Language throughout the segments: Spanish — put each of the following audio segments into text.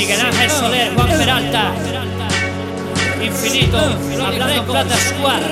Soler, Juan Peralta. Infinito, hablando Plata Squad.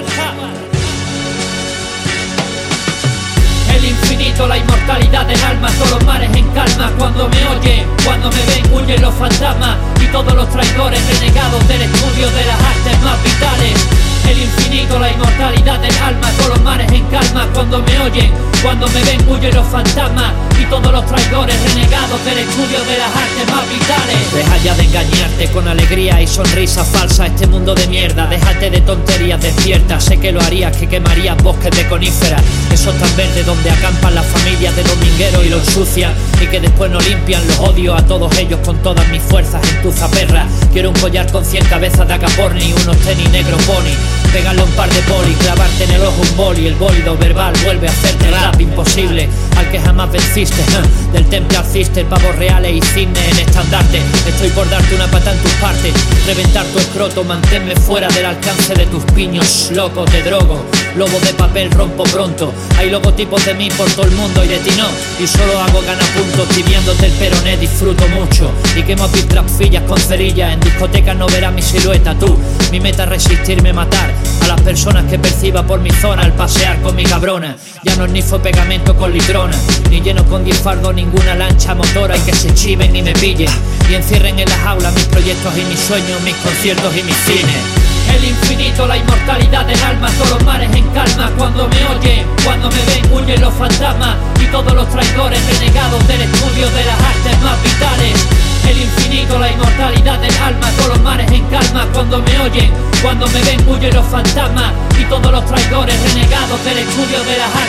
El infinito, la inmortalidad del alma, todos los mares en calma cuando me oye, cuando me ven huyen los fantasmas y todos los traidores renegados del estudio de las artes más vitales. El infinito, la inmortalidad del alma, todos los mares en calma cuando me oyen, cuando me ven huyen los fantasmas y todos los traidores renegados del estudio de las artes más vitales. Deja ya de engañarte con alegría y sonrisa falsa este mundo de mierda. Déjate de tonterías, despierta. Sé que lo harías, que quemarías bosques de coníferas. Esos tan verdes donde acampan las familias de domingueros y lo ensucian y que después no limpian. Los odio a todos ellos con todas mis fuerzas en tu zaperra. Quiero un collar con 100 cabezas de acaporni, unos tenis negro pony. Pégale un par de poli, clavarte en el ojo un boli. El bólido verbal vuelve a hacerte rap imposible que jamás venciste. Del temple alciste, pavos reales y cine en estandarte. Estoy por darte una pata en tus partes, reventar tu escroto, manténme fuera del alcance de tus piños. Loco, te drogo, lobo de papel rompo pronto. Hay logotipos de mí por todo el mundo y de ti no. Y solo hago ganapuntos, tibiándote el peroné, disfruto mucho. Y quemo a fillas con cerillas. En discotecas no verás mi silueta, tú. Mi meta es resistirme, matar a las personas que perciba por mi zona al pasear con mi cabrona. Ya no es ni fue pegamento con litrona, ni lleno con diez fardos ninguna lancha motora y que se chiven y me pillen. Y encierren en las aulas mis proyectos y mis sueños, mis conciertos y mis cines. El infinito, la inmortalidad del alma, todos los mares en calma cuando me oyen, cuando me ven huyen los fantasmas y todos los traidores renegados del estudio de las artes más vitales. El infinito, la inmortalidad del alma, todos los mares en calma cuando me oyen, cuando me ven huyen los fantasmas y todos los traidores renegados del estudio de las artes.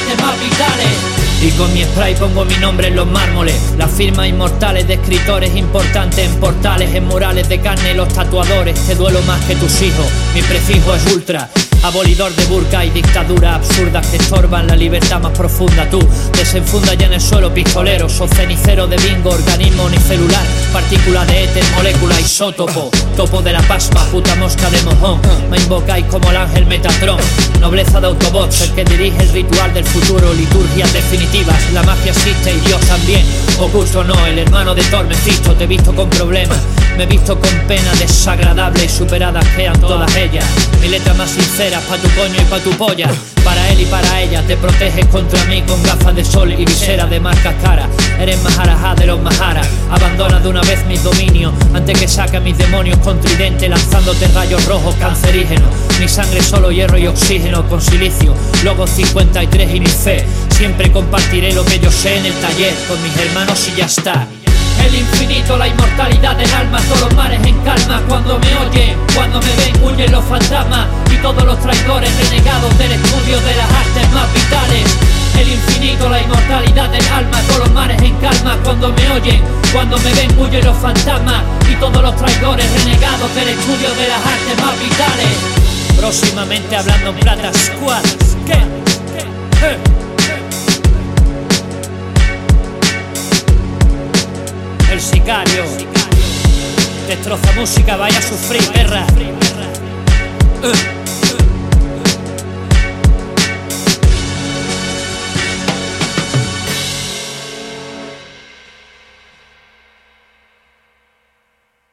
Y con mi spray pongo mi nombre en los mármoles, las firmas inmortales de escritores importantes en portales, en murales de carne, los tatuadores, te duelo más que tus hijos, mi prefijo es ultra. Abolidor de burka y dictadura absurda que estorban la libertad más profunda. Tú desenfunda ya en el suelo pistolero, sos cenicero de bingo, organismo unicelular, partícula de éter, molécula isótopo, topo de la pasma, puta mosca de mojón. Me invocáis como el ángel Metatron, nobleza de Autobots, el que dirige el ritual del futuro, liturgias La magia existe y Dios también. Oculto no, el hermano de Thor, Mephisto, te he visto con problemas. Me he visto con pena desagradable y superadas quedan todas ellas. Mi letra más sincera pa' tu coño y pa' tu polla. Para él y para ella te proteges contra mí con gafas de sol y visera de marcas cara. Eres maharajá de los maharas. Abandona de una vez mis dominios antes que saque mis demonios con tridente lanzándote rayos rojos cancerígenos. Mi sangre solo hierro y oxígeno con silicio. Logo 53 y mi fe. Siempre compartiré lo que yo sé en el taller con mis hermanos y ya está. El infinito, la inmortalidad del alma, todos los mares en calma cuando me oyen, cuando me ven huyen los fantasmas y todos los traidores renegados del estudio de las artes más vitales. El infinito, la inmortalidad del alma, todos los mares en calma cuando me oyen, cuando me ven huyen los fantasmas y todos los traidores renegados del estudio de las artes más vitales. Próximamente hablando en plata squad. ¿Qué? ¿Eh? Destroza música, vaya a sufrir, perra. Eh.